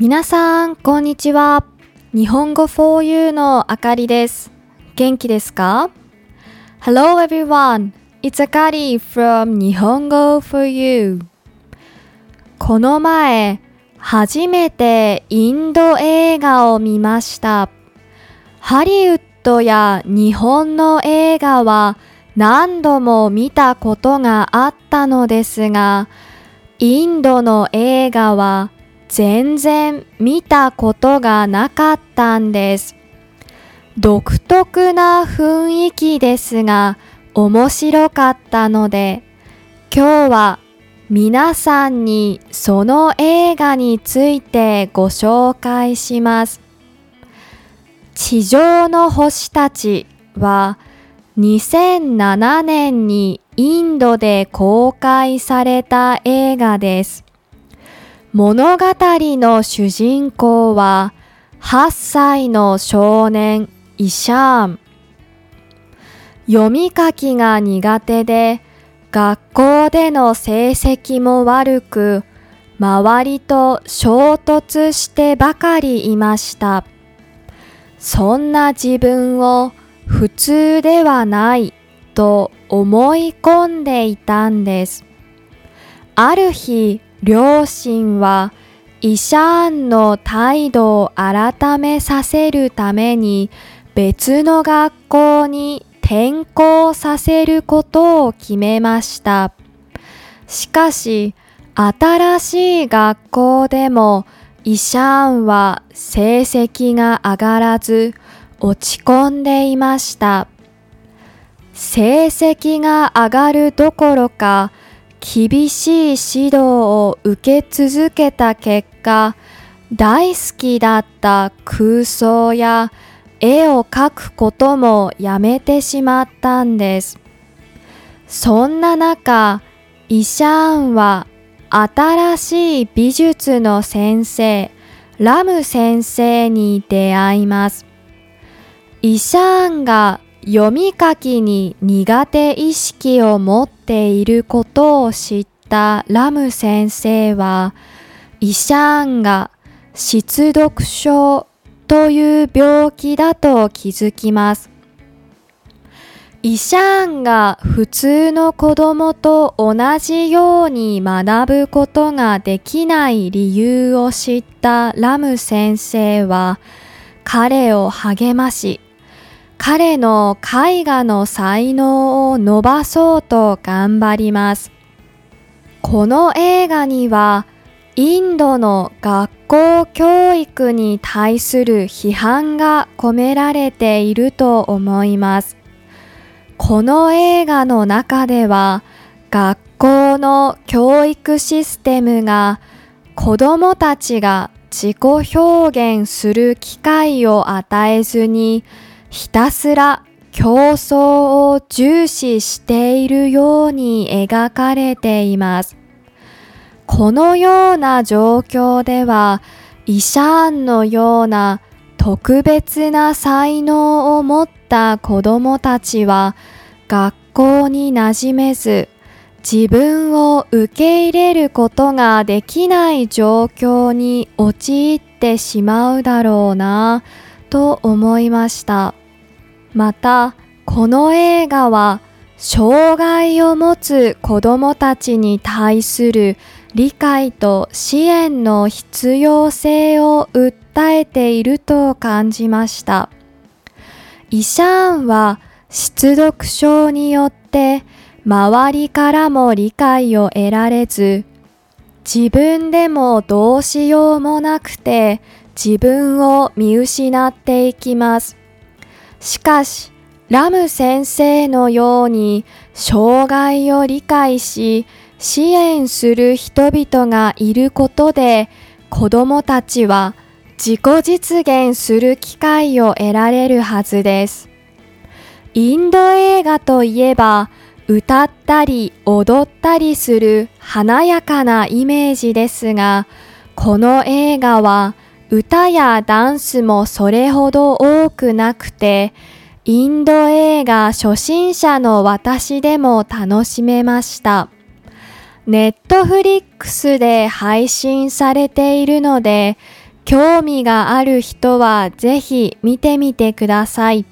皆さん、こんにちは。日本語 for you のあかりです。元気ですか ?Hello everyone. It's Akari from 日本語 for you. この前、初めてインド映画を見ました。ハリウッドや日本の映画は何度も見たことがあったのですが、インドの映画は全然見たことがなかったんです。独特な雰囲気ですが面白かったので、今日は皆さんにその映画についてご紹介します。地上の星たちは2007年にインドで公開された映画です。物語の主人公は8歳の少年イシャーン。読み書きが苦手で学校での成績も悪く周りと衝突してばかりいました。そんな自分を普通ではないと思い込んでいたんです。ある日、両親はイシャーンの態度を改めさせるために別の学校に転校させることを決めました。しかし、新しい学校でもイシャーンは成績が上がらず落ち込んでいました。成績が上がるどころか厳しい指導を受け続けた結果大好きだった空想や絵を描くこともやめてしまったんです。そんな中、イシャーンは新しい美術の先生、ラム先生に出会います。イシャーンが読み書きに苦手意識を持っていることを知ったラム先生は、イシャーンが失読症という病気だと気づきます。イシャーンが普通の子供と同じように学ぶことができない理由を知ったラム先生は彼を励まし、彼の絵画の才能を伸ばそうと頑張ります。この映画にはインドの学校教育に対する批判が込められていると思います。この映画の中では学校の教育システムが子供たちが自己表現する機会を与えずにひたすら競争を重視しているように描かれています。このような状況ではイシャーンのような特別な才能を持った子供たちは学校に馴染めず自分を受け入れることができない状況に陥ってしまうだろうなと思いました。またこの映画は障害を持つ子供たちに対する理解と支援の必要性を訴えていると感じました。イシャーンは失読症によって周りからも理解を得られず自分でもどうしようもなくて自分を見失っていきます。しかしラム先生のように障害を理解し支援する人々がいることで子供たちは自己実現する機会を得られるはずです。インド映画といえば歌ったり踊ったりする華やかなイメージですがこの映画は歌やダンスもそれほど多くなくてインド映画初心者の私でも楽しめました。ネットフリックスで配信されているので、興味がある人はぜひ見てみてください。